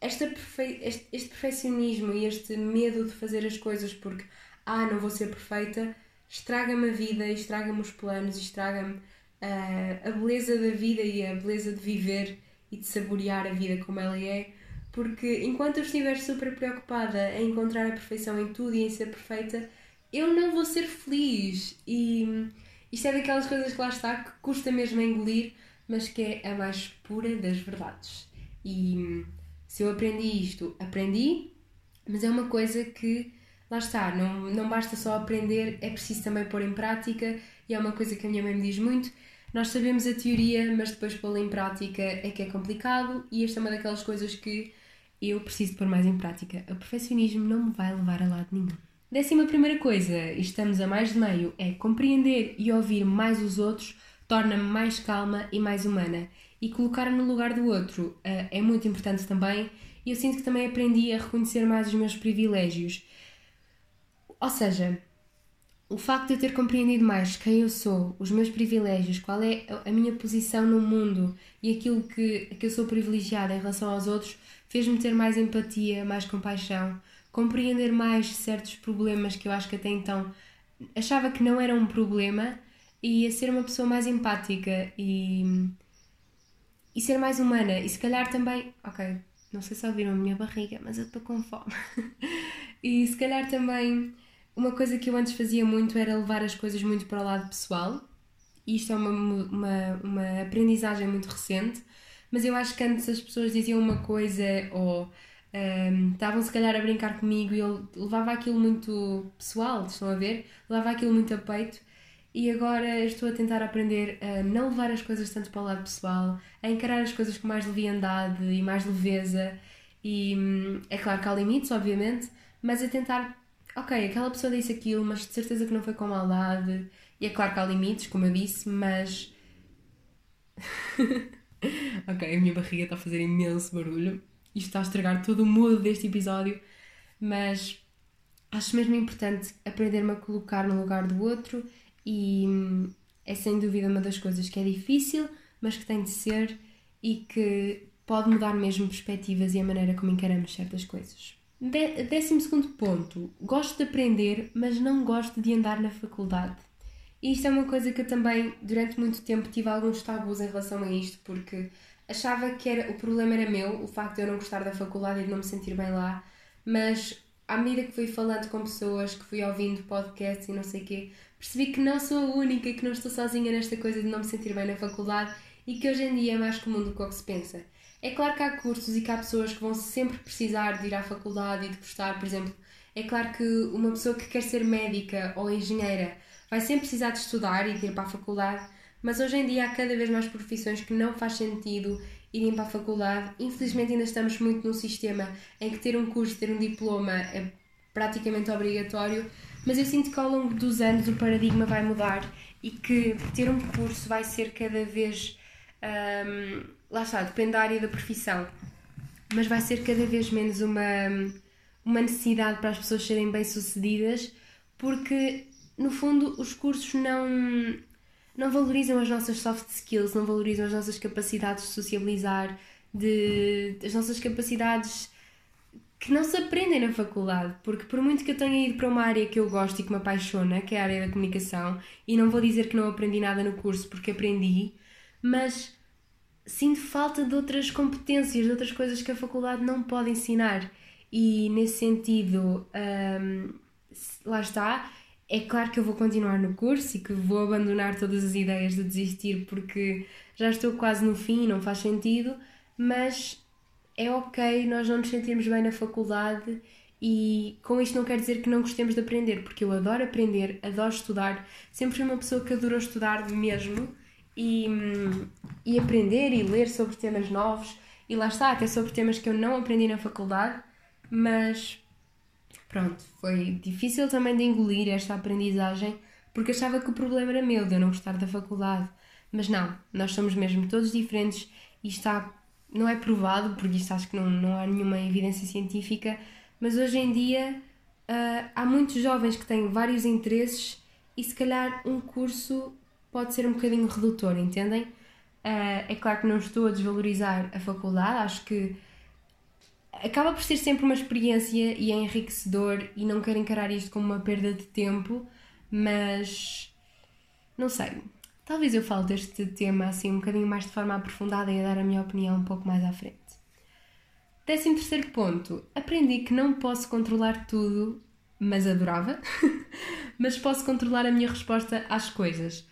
esta perfe... este, este perfeccionismo e este medo de fazer as coisas porque ah, não vou ser perfeita, estraga-me a vida, estraga-me os planos, estraga-me uh, a beleza da vida e a beleza de viver e de saborear a vida como ela é porque enquanto eu estiver super preocupada em encontrar a perfeição em tudo e em ser perfeita, eu não vou ser feliz. E isto é daquelas coisas que lá está que custa mesmo a engolir, mas que é a mais pura das verdades. E se eu aprendi isto, aprendi, mas é uma coisa que lá está, não, não basta só aprender, é preciso também pôr em prática, e é uma coisa que a minha mãe me diz muito. Nós sabemos a teoria, mas depois pô-la em prática é que é complicado, e esta é uma daquelas coisas que eu preciso pôr mais em prática. O perfeccionismo não me vai levar a lado nenhum. Décima primeira coisa, e estamos a mais de meio, é compreender e ouvir mais os outros torna-me mais calma e mais humana. E colocar-me no lugar do outro uh, é muito importante também. E eu sinto que também aprendi a reconhecer mais os meus privilégios. Ou seja, o facto de eu ter compreendido mais quem eu sou, os meus privilégios, qual é a minha posição no mundo e aquilo que, que eu sou privilegiada em relação aos outros, fez-me ter mais empatia, mais compaixão compreender mais certos problemas que eu acho que até então achava que não era um problema e a ser uma pessoa mais empática e, e ser mais humana. E se calhar também, ok, não sei se ouviram a minha barriga, mas eu estou com fome. <laughs> e se calhar também uma coisa que eu antes fazia muito era levar as coisas muito para o lado pessoal. E isto é uma, uma, uma aprendizagem muito recente, mas eu acho que antes as pessoas diziam uma coisa ou um, estavam se calhar a brincar comigo e eu levava aquilo muito pessoal, estão a ver? Levava aquilo muito a peito e agora estou a tentar aprender a não levar as coisas tanto para o lado pessoal, a encarar as coisas com mais leviandade e mais leveza. E hum, é claro que há limites, obviamente, mas a tentar, ok, aquela pessoa disse aquilo, mas de certeza que não foi com maldade. E é claro que há limites, como eu disse, mas. <laughs> ok, a minha barriga está a fazer imenso barulho. Isto está a estragar todo o mood deste episódio, mas acho mesmo importante aprender-me a colocar no lugar do outro e é sem dúvida uma das coisas que é difícil, mas que tem de ser e que pode mudar mesmo perspectivas e a maneira como encaramos certas coisas. De décimo segundo ponto, gosto de aprender, mas não gosto de andar na faculdade. E isto é uma coisa que eu também, durante muito tempo, tive alguns tabus em relação a isto, porque achava que era, o problema era meu, o facto de eu não gostar da faculdade e de não me sentir bem lá, mas à medida que fui falando com pessoas, que fui ouvindo podcasts e não sei o quê, percebi que não sou a única, que não estou sozinha nesta coisa de não me sentir bem na faculdade e que hoje em dia é mais comum do que o que se pensa. É claro que há cursos e que há pessoas que vão sempre precisar de ir à faculdade e de gostar, por exemplo. É claro que uma pessoa que quer ser médica ou engenheira vai sempre precisar de estudar e de ir para a faculdade, mas hoje em dia há cada vez mais profissões que não faz sentido irem para a faculdade. Infelizmente ainda estamos muito num sistema em que ter um curso, ter um diploma é praticamente obrigatório, mas eu sinto que ao longo dos anos o paradigma vai mudar e que ter um curso vai ser cada vez. Um, lá está, depende da área da profissão, mas vai ser cada vez menos uma, uma necessidade para as pessoas serem bem-sucedidas, porque no fundo os cursos não, não valorizam as nossas soft skills, não valorizam as nossas capacidades de sociabilizar, de, as nossas capacidades que não se aprendem na faculdade, porque por muito que eu tenha ido para uma área que eu gosto e que me apaixona, que é a área da comunicação, e não vou dizer que não aprendi nada no curso porque aprendi, mas sinto falta de outras competências, de outras coisas que a faculdade não pode ensinar. E nesse sentido, hum, lá está, é claro que eu vou continuar no curso e que vou abandonar todas as ideias de desistir porque já estou quase no fim e não faz sentido, mas é ok nós não nos sentirmos bem na faculdade e com isto não quer dizer que não gostemos de aprender, porque eu adoro aprender, adoro estudar, sempre fui uma pessoa que adorou estudar mesmo e, e aprender e ler sobre temas novos e lá está, até sobre temas que eu não aprendi na faculdade, mas pronto, foi difícil também de engolir esta aprendizagem porque achava que o problema era meu de eu não gostar da faculdade. Mas não, nós somos mesmo todos diferentes e está não é provado, porque isto acho que não, não há nenhuma evidência científica, mas hoje em dia uh, há muitos jovens que têm vários interesses e se calhar um curso pode ser um bocadinho redutor, entendem? Uh, é claro que não estou a desvalorizar a faculdade, acho que acaba por ser sempre uma experiência e é enriquecedor e não quero encarar isto como uma perda de tempo, mas não sei, Talvez eu fale deste tema assim um bocadinho mais de forma aprofundada e a dar a minha opinião um pouco mais à frente. Décimo terceiro ponto. Aprendi que não posso controlar tudo, mas adorava. <laughs> mas posso controlar a minha resposta às coisas.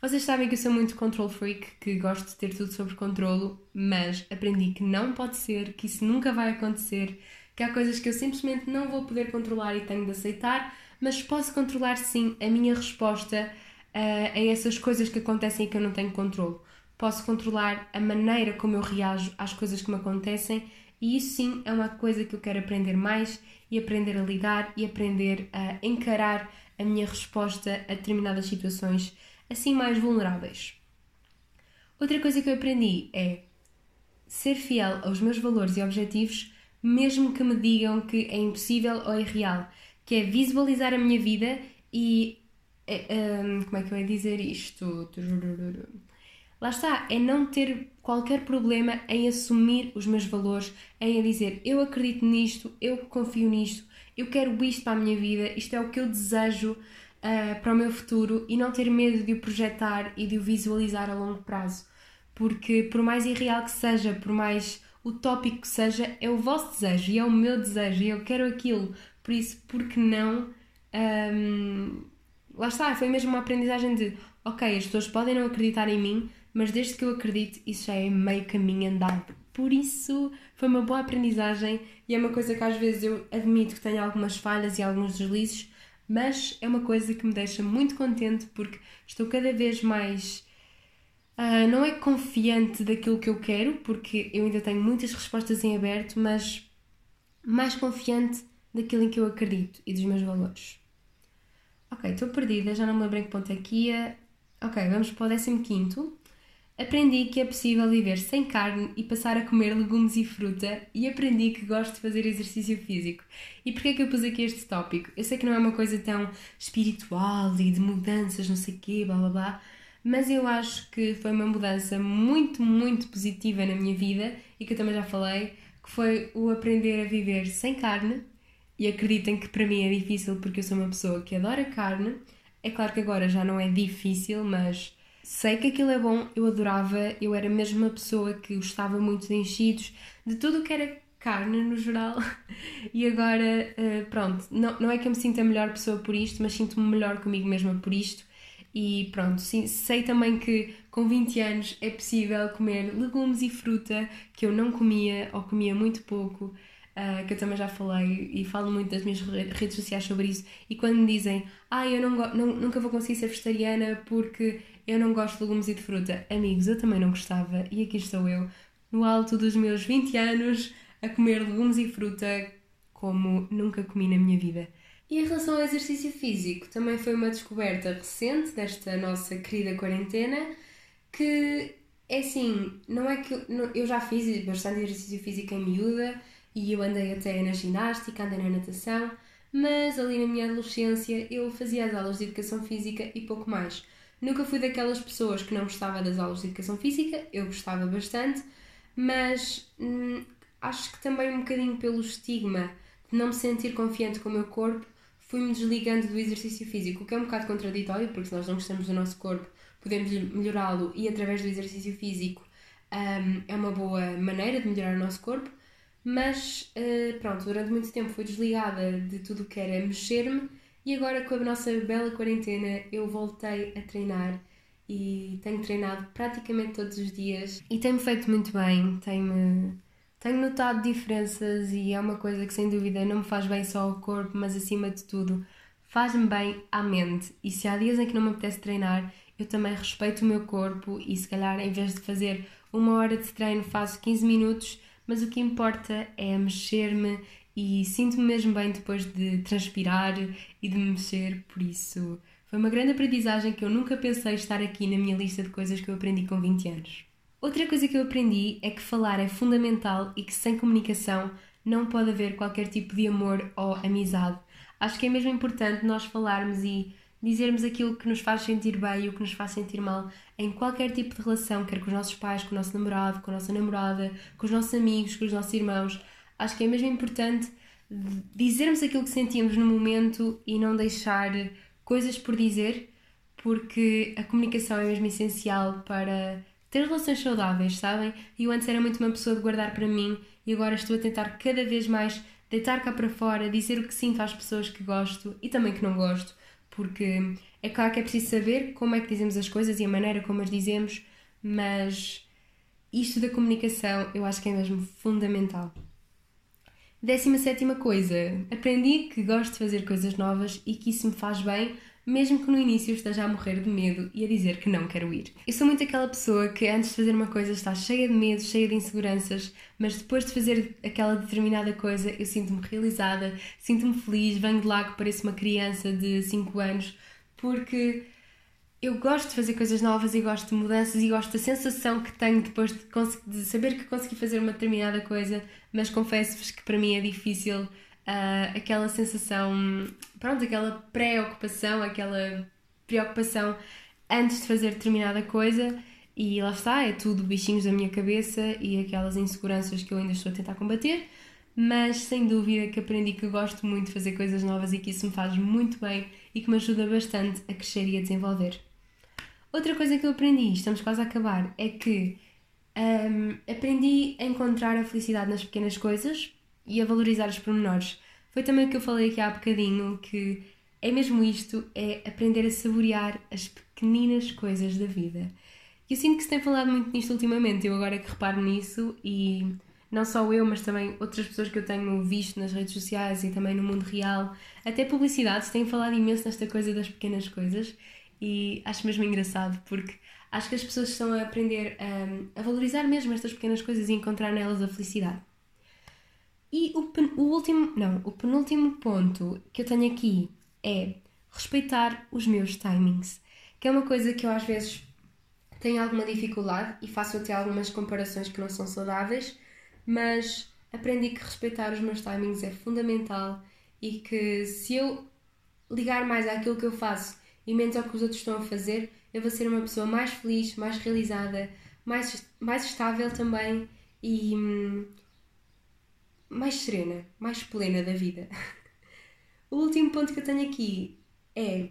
Vocês sabem que eu sou muito control freak, que gosto de ter tudo sob controlo, mas aprendi que não pode ser, que isso nunca vai acontecer, que há coisas que eu simplesmente não vou poder controlar e tenho de aceitar, mas posso controlar sim a minha resposta uh, a essas coisas que acontecem e que eu não tenho controle. Posso controlar a maneira como eu reajo às coisas que me acontecem e isso sim é uma coisa que eu quero aprender mais e aprender a lidar e aprender a encarar a minha resposta a determinadas situações assim mais vulneráveis. Outra coisa que eu aprendi é ser fiel aos meus valores e objetivos, mesmo que me digam que é impossível ou irreal, que é visualizar a minha vida e um, é, como é que eu ia dizer isto? lá está, é não ter qualquer problema em assumir os meus valores, em dizer eu acredito nisto, eu confio nisto, eu quero isto para a minha vida, isto é o que eu desejo uh, para o meu futuro e não ter medo de o projetar e de o visualizar a longo prazo. Porque, por mais irreal que seja, por mais utópico que seja, é o vosso desejo e é o meu desejo e eu quero aquilo. Por isso, por que não? Um, lá está, foi mesmo uma aprendizagem de ok, as pessoas podem não acreditar em mim, mas desde que eu acredito, isso já é meio caminho andado. Por isso, foi uma boa aprendizagem e é uma coisa que às vezes eu admito que tenho algumas falhas e alguns deslizes, mas é uma coisa que me deixa muito contente porque estou cada vez mais. Uh, não é confiante daquilo que eu quero, porque eu ainda tenho muitas respostas em aberto, mas mais confiante daquilo em que eu acredito e dos meus valores. Ok, estou perdida, já não me lembro em que ponto é que ia. Ok, vamos para o 15. Aprendi que é possível viver sem carne e passar a comer legumes e fruta e aprendi que gosto de fazer exercício físico. E porquê é que eu pus aqui este tópico? Eu sei que não é uma coisa tão espiritual e de mudanças, não sei quê, blá blá blá, mas eu acho que foi uma mudança muito, muito positiva na minha vida e que eu também já falei, que foi o aprender a viver sem carne e acreditem que para mim é difícil porque eu sou uma pessoa que adora carne. É claro que agora já não é difícil, mas sei que aquilo é bom, eu adorava, eu era mesmo uma pessoa que gostava muito de enchidos, de tudo o que era carne no geral. <laughs> E agora, eh, pronto, não, não é que eu me sinta a melhor pessoa por isto, mas sinto-me melhor comigo mesma por isto. E pronto, sim, sei também que com 20 anos é possível comer legumes e fruta que eu não comia ou comia muito pouco. Uh, que eu também já falei e falo muito das minhas redes sociais sobre isso. E quando me dizem, ah, eu não, não, nunca vou conseguir ser vegetariana porque eu não gosto de legumes e de fruta. Amigos, eu também não gostava e aqui estou eu, no alto dos meus 20 anos, a comer legumes e fruta como nunca comi na minha vida. E em relação ao exercício físico, também foi uma descoberta recente desta nossa querida quarentena que é assim, não é que eu, eu já fiz bastante exercício físico em miúda e eu andei até na ginástica, andei na natação, mas ali na minha adolescência eu fazia as aulas de educação física e pouco mais. Nunca fui daquelas pessoas que não gostava das aulas de educação física, eu gostava bastante, mas hum, acho que também um bocadinho pelo estigma de não me sentir confiante com o meu corpo, fui-me desligando do exercício físico, o que é um bocado contraditório, porque se nós não gostamos do nosso corpo, podemos melhorá-lo e através do exercício físico um, é uma boa maneira de melhorar o nosso corpo, mas uh, pronto, durante muito tempo fui desligada de tudo o que era mexer-me e agora, com a nossa bela quarentena, eu voltei a treinar e tenho treinado praticamente todos os dias e tem-me feito muito bem, tenho, tenho notado diferenças e é uma coisa que sem dúvida não me faz bem só ao corpo, mas acima de tudo faz-me bem à mente. E se há dias em que não me apetece treinar, eu também respeito o meu corpo e se calhar em vez de fazer uma hora de treino faço 15 minutos, mas o que importa é mexer-me e sinto-me mesmo bem depois de transpirar e de me mexer, por isso foi uma grande aprendizagem que eu nunca pensei estar aqui na minha lista de coisas que eu aprendi com 20 anos. Outra coisa que eu aprendi é que falar é fundamental e que sem comunicação não pode haver qualquer tipo de amor ou amizade. Acho que é mesmo importante nós falarmos e dizermos aquilo que nos faz sentir bem e o que nos faz sentir mal em qualquer tipo de relação, quer com os nossos pais, com o nosso namorado, com a nossa namorada, com os nossos amigos, com os nossos irmãos acho que é mesmo importante dizermos aquilo que sentimos no momento e não deixar coisas por dizer, porque a comunicação é mesmo essencial para ter relações saudáveis, sabem? E eu antes era muito uma pessoa de guardar para mim e agora estou a tentar cada vez mais deitar cá para fora, dizer o que sinto às pessoas que gosto e também que não gosto, porque é claro que é preciso saber como é que dizemos as coisas e a maneira como as dizemos, mas isto da comunicação eu acho que é mesmo fundamental. Décima sétima coisa, aprendi que gosto de fazer coisas novas e que isso me faz bem, mesmo que no início esteja a morrer de medo e a dizer que não quero ir. Eu sou muito aquela pessoa que antes de fazer uma coisa está cheia de medo, cheia de inseguranças, mas depois de fazer aquela determinada coisa eu sinto-me realizada, sinto-me feliz, venho de lá que pareço uma criança de 5 anos, porque eu gosto de fazer coisas novas e gosto de mudanças e gosto da sensação que tenho depois de, de saber que consegui fazer uma determinada coisa, mas confesso-vos que para mim é difícil uh, aquela sensação, pronto, aquela preocupação, aquela preocupação antes de fazer determinada coisa E lá está, é tudo bichinhos da minha cabeça e aquelas inseguranças que eu ainda estou a tentar combater, mas sem dúvida que aprendi que gosto muito de fazer coisas novas e que isso me faz muito bem e que me ajuda bastante a crescer e a desenvolver. Outra coisa que eu aprendi, estamos quase a acabar, é que um, aprendi a encontrar a felicidade nas pequenas coisas e a valorizar os pormenores. Foi também o que eu falei aqui há bocadinho, que é mesmo isto, é aprender a saborear as pequeninas coisas da vida. E eu sinto que se tem falado muito nisto ultimamente, eu agora é que reparo nisso e não só eu, mas também outras pessoas que eu tenho visto nas redes sociais e também no mundo real, até publicidades têm falado imenso nesta coisa das pequenas coisas e acho mesmo engraçado porque acho que as pessoas estão a aprender a, a valorizar mesmo estas pequenas coisas e encontrar nelas a felicidade. E o, pen, o último, não, o penúltimo ponto que eu tenho aqui é respeitar os meus timings, que é uma coisa que eu às vezes tenho alguma dificuldade e faço até algumas comparações que não são saudáveis, mas aprendi que respeitar os meus timings é fundamental e que se eu ligar mais àquilo que eu faço e menos ao que os outros estão a fazer, eu vou ser uma pessoa mais feliz, mais realizada, mais, mais estável também e hum, mais serena, mais plena da vida. <laughs> o último ponto que eu tenho aqui é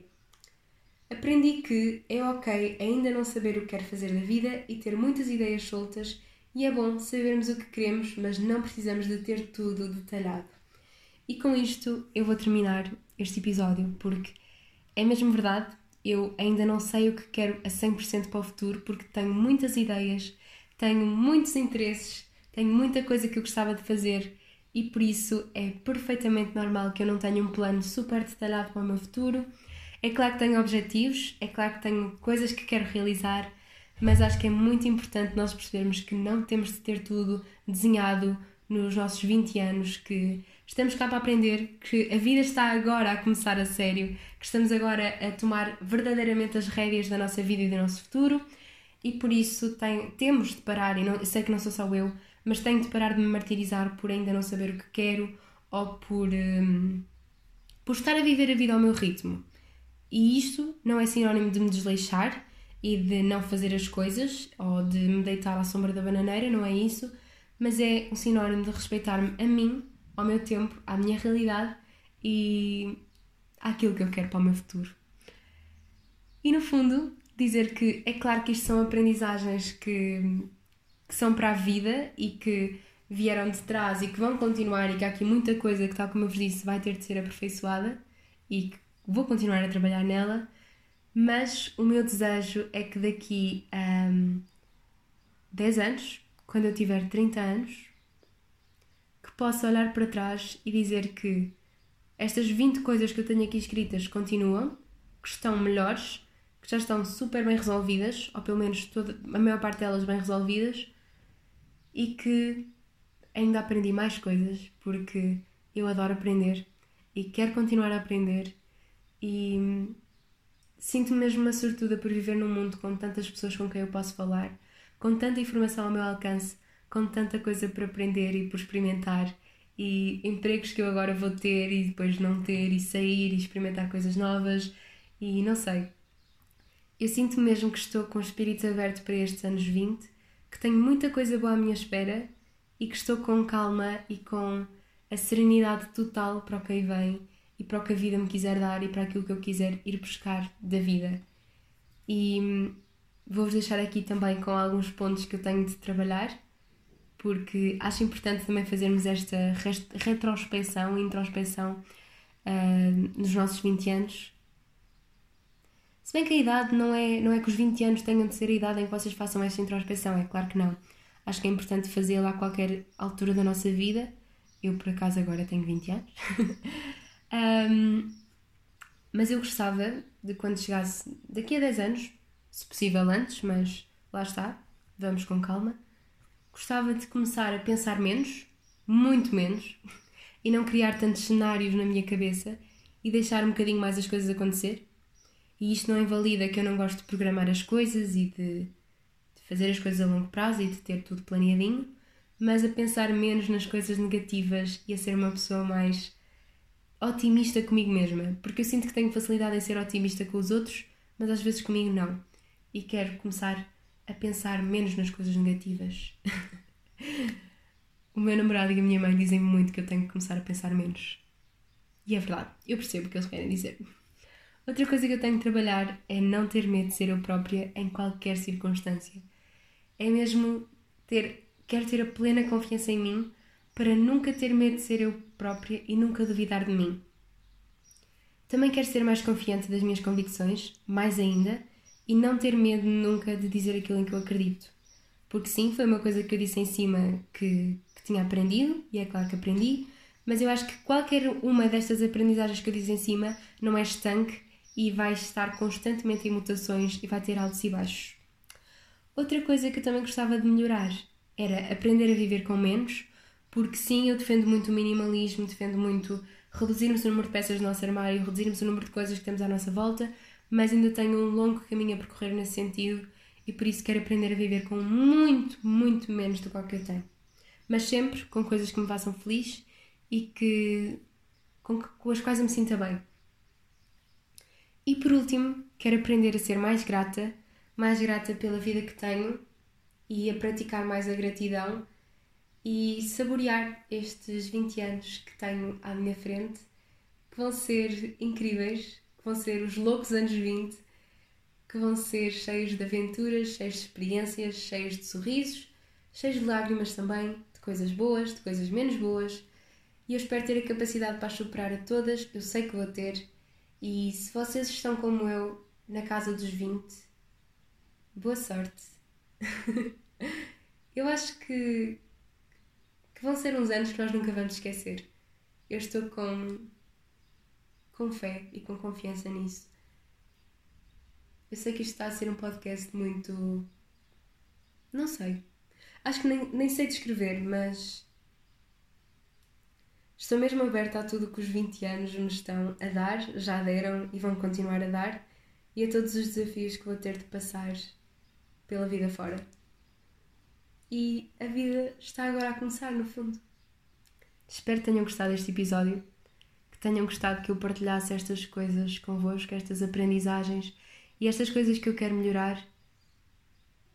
aprendi que é ok ainda não saber o que quero fazer da vida e ter muitas ideias soltas e é bom sabermos o que queremos, mas não precisamos de ter tudo detalhado. E com isto eu vou terminar este episódio porque é mesmo verdade, eu ainda não sei o que quero a 100% para o futuro porque tenho muitas ideias, tenho muitos interesses, tenho muita coisa que eu gostava de fazer e por isso é perfeitamente normal que eu não tenha um plano super detalhado para o meu futuro. É claro que tenho objetivos, é claro que tenho coisas que quero realizar, mas acho que é muito importante nós percebermos que não temos de ter tudo desenhado nos nossos 20 anos, que estamos cá para aprender, que a vida está agora a começar a sério, que estamos agora a tomar verdadeiramente as rédeas da nossa vida e do nosso futuro e por isso tem, temos de parar, e não, sei que não sou só eu, mas tenho de parar de me martirizar por ainda não saber o que quero ou por, um, por estar a viver a vida ao meu ritmo. E isto não é sinónimo de me desleixar e de não fazer as coisas ou de me deitar à sombra da bananeira, não é isso, mas é um sinónimo de respeitar-me a mim ao meu tempo, à minha realidade e àquilo que eu quero para o meu futuro. E no fundo, dizer que é claro que isto são aprendizagens que, que são para a vida e que vieram de trás e que vão continuar e que há aqui muita coisa que, tal como eu vos disse, vai ter de ser aperfeiçoada e que vou continuar a trabalhar nela, mas o meu desejo é que daqui a um, 10 anos, quando eu tiver 30 anos, posso olhar para trás e dizer que estas 20 coisas que eu tenho aqui escritas continuam, que estão melhores, que já estão super bem resolvidas, ou pelo menos toda, a maior parte delas bem resolvidas, e que ainda aprendi mais coisas, porque eu adoro aprender e quero continuar a aprender e sinto-me mesmo uma sortuda por viver num mundo com tantas pessoas com quem eu posso falar, com tanta informação ao meu alcance com tanta coisa para aprender e por experimentar e empregos que eu agora vou ter e depois não ter e sair e experimentar coisas novas e não sei. Eu sinto mesmo que estou com o espírito aberto para estes anos 20, que tenho muita coisa boa à minha espera e que estou com calma e com a serenidade total para o que aí vem e para o que a vida me quiser dar e para aquilo que eu quiser ir buscar da vida. E hum, vou-vos deixar aqui também com alguns pontos que eu tenho de trabalhar porque acho importante também fazermos esta retrospecção e introspecção uh, nos nossos 20 anos. Se bem que a idade não é, não é que os 20 anos tenham de ser a idade em que vocês façam esta introspecção, é claro que não. Acho que é importante fazê-la a qualquer altura da nossa vida. Eu, por acaso, agora tenho 20 anos. <laughs> um, mas eu gostava de quando chegasse daqui a 10 anos, se possível antes, mas lá está, vamos com calma gostava de começar a pensar menos, muito menos, <laughs> e não criar tantos cenários na minha cabeça e deixar um bocadinho mais as coisas acontecer. E isto não invalida que eu não gosto de programar as coisas e de, de fazer as coisas a longo prazo e de ter tudo planeadinho, mas a pensar menos nas coisas negativas e a ser uma pessoa mais otimista comigo mesma, porque eu sinto que tenho facilidade em ser otimista com os outros, mas às vezes comigo não. E quero começar a pensar menos nas coisas negativas. <laughs> o meu namorado e a minha mãe dizem muito que eu tenho que começar a pensar menos. E é verdade, eu percebo o que eles querem dizer. Outra coisa que eu tenho que trabalhar é não ter medo de ser eu própria em qualquer circunstância. É mesmo ter. Quero ter a plena confiança em mim para nunca ter medo de ser eu própria e nunca duvidar de mim. Também quero ser mais confiante das minhas convicções, mais ainda, e não ter medo nunca de dizer aquilo em que eu acredito. Porque sim, foi uma coisa que eu disse em cima que, que tinha aprendido, e é claro que aprendi, mas eu acho que qualquer uma destas aprendizagens que eu disse em cima não é estanque e vai estar constantemente em mutações e vai ter altos e baixos. Outra coisa que eu também gostava de melhorar era aprender a viver com menos, porque sim, eu defendo muito o minimalismo, defendo muito reduzirmos o número de peças do nosso armário, reduzirmos o número de coisas que temos à nossa volta, mas ainda tenho um longo caminho a percorrer nesse sentido e por isso quero aprender a viver com muito, muito menos do que que eu tenho. Mas sempre com coisas que me façam feliz e que com, com as quais eu me sinta bem. E por último, quero aprender a ser mais grata, mais grata pela vida que tenho e a praticar mais a gratidão e saborear estes 20 anos que tenho à minha frente, que vão ser incríveis, que vão ser os loucos anos 20, que vão ser cheios de aventuras, cheios de experiências, cheios de sorrisos, cheios de lágrimas também, de coisas boas, de coisas menos boas. E eu espero ter a capacidade para superar a todas, eu sei que vou ter. E se vocês estão como eu, na casa dos 20, boa sorte. <laughs> eu acho que que vão ser uns anos que nós nunca vamos esquecer. Eu estou com, com fé e com confiança nisso. Eu sei que isto está a ser um podcast muito. Não sei. Acho que nem, nem sei descrever, mas. Estou mesmo aberta a tudo que os 20 anos me estão a dar, já deram e vão continuar a dar, e a todos os desafios que vou ter de passar pela vida fora e a vida está agora a começar, no fundo. Espero que tenham gostado deste episódio, que tenham gostado que eu partilhasse estas coisas convosco, estas aprendizagens e estas coisas que eu quero melhorar,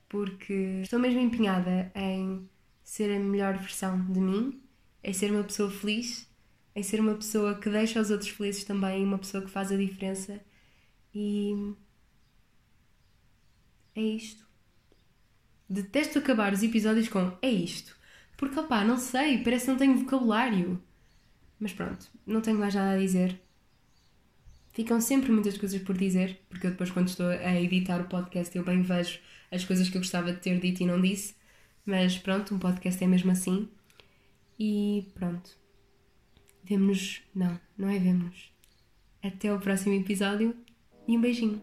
porque estou mesmo empenhada em ser a melhor versão de mim, em ser uma pessoa feliz, em ser uma pessoa que deixa os outros felizes também, uma pessoa que faz a diferença e é isto. Detesto acabar os episódios com é isto. Porque, opá, não sei, parece que não tenho vocabulário. Mas pronto, não tenho mais nada a dizer. Ficam sempre muitas coisas por dizer, porque eu depois, quando estou a editar o podcast, eu bem vejo as coisas que eu gostava de ter dito e não disse. Mas pronto, um podcast é mesmo assim. E pronto. Vemo-nos. Não, não é vemos. Até o próximo episódio e um beijinho.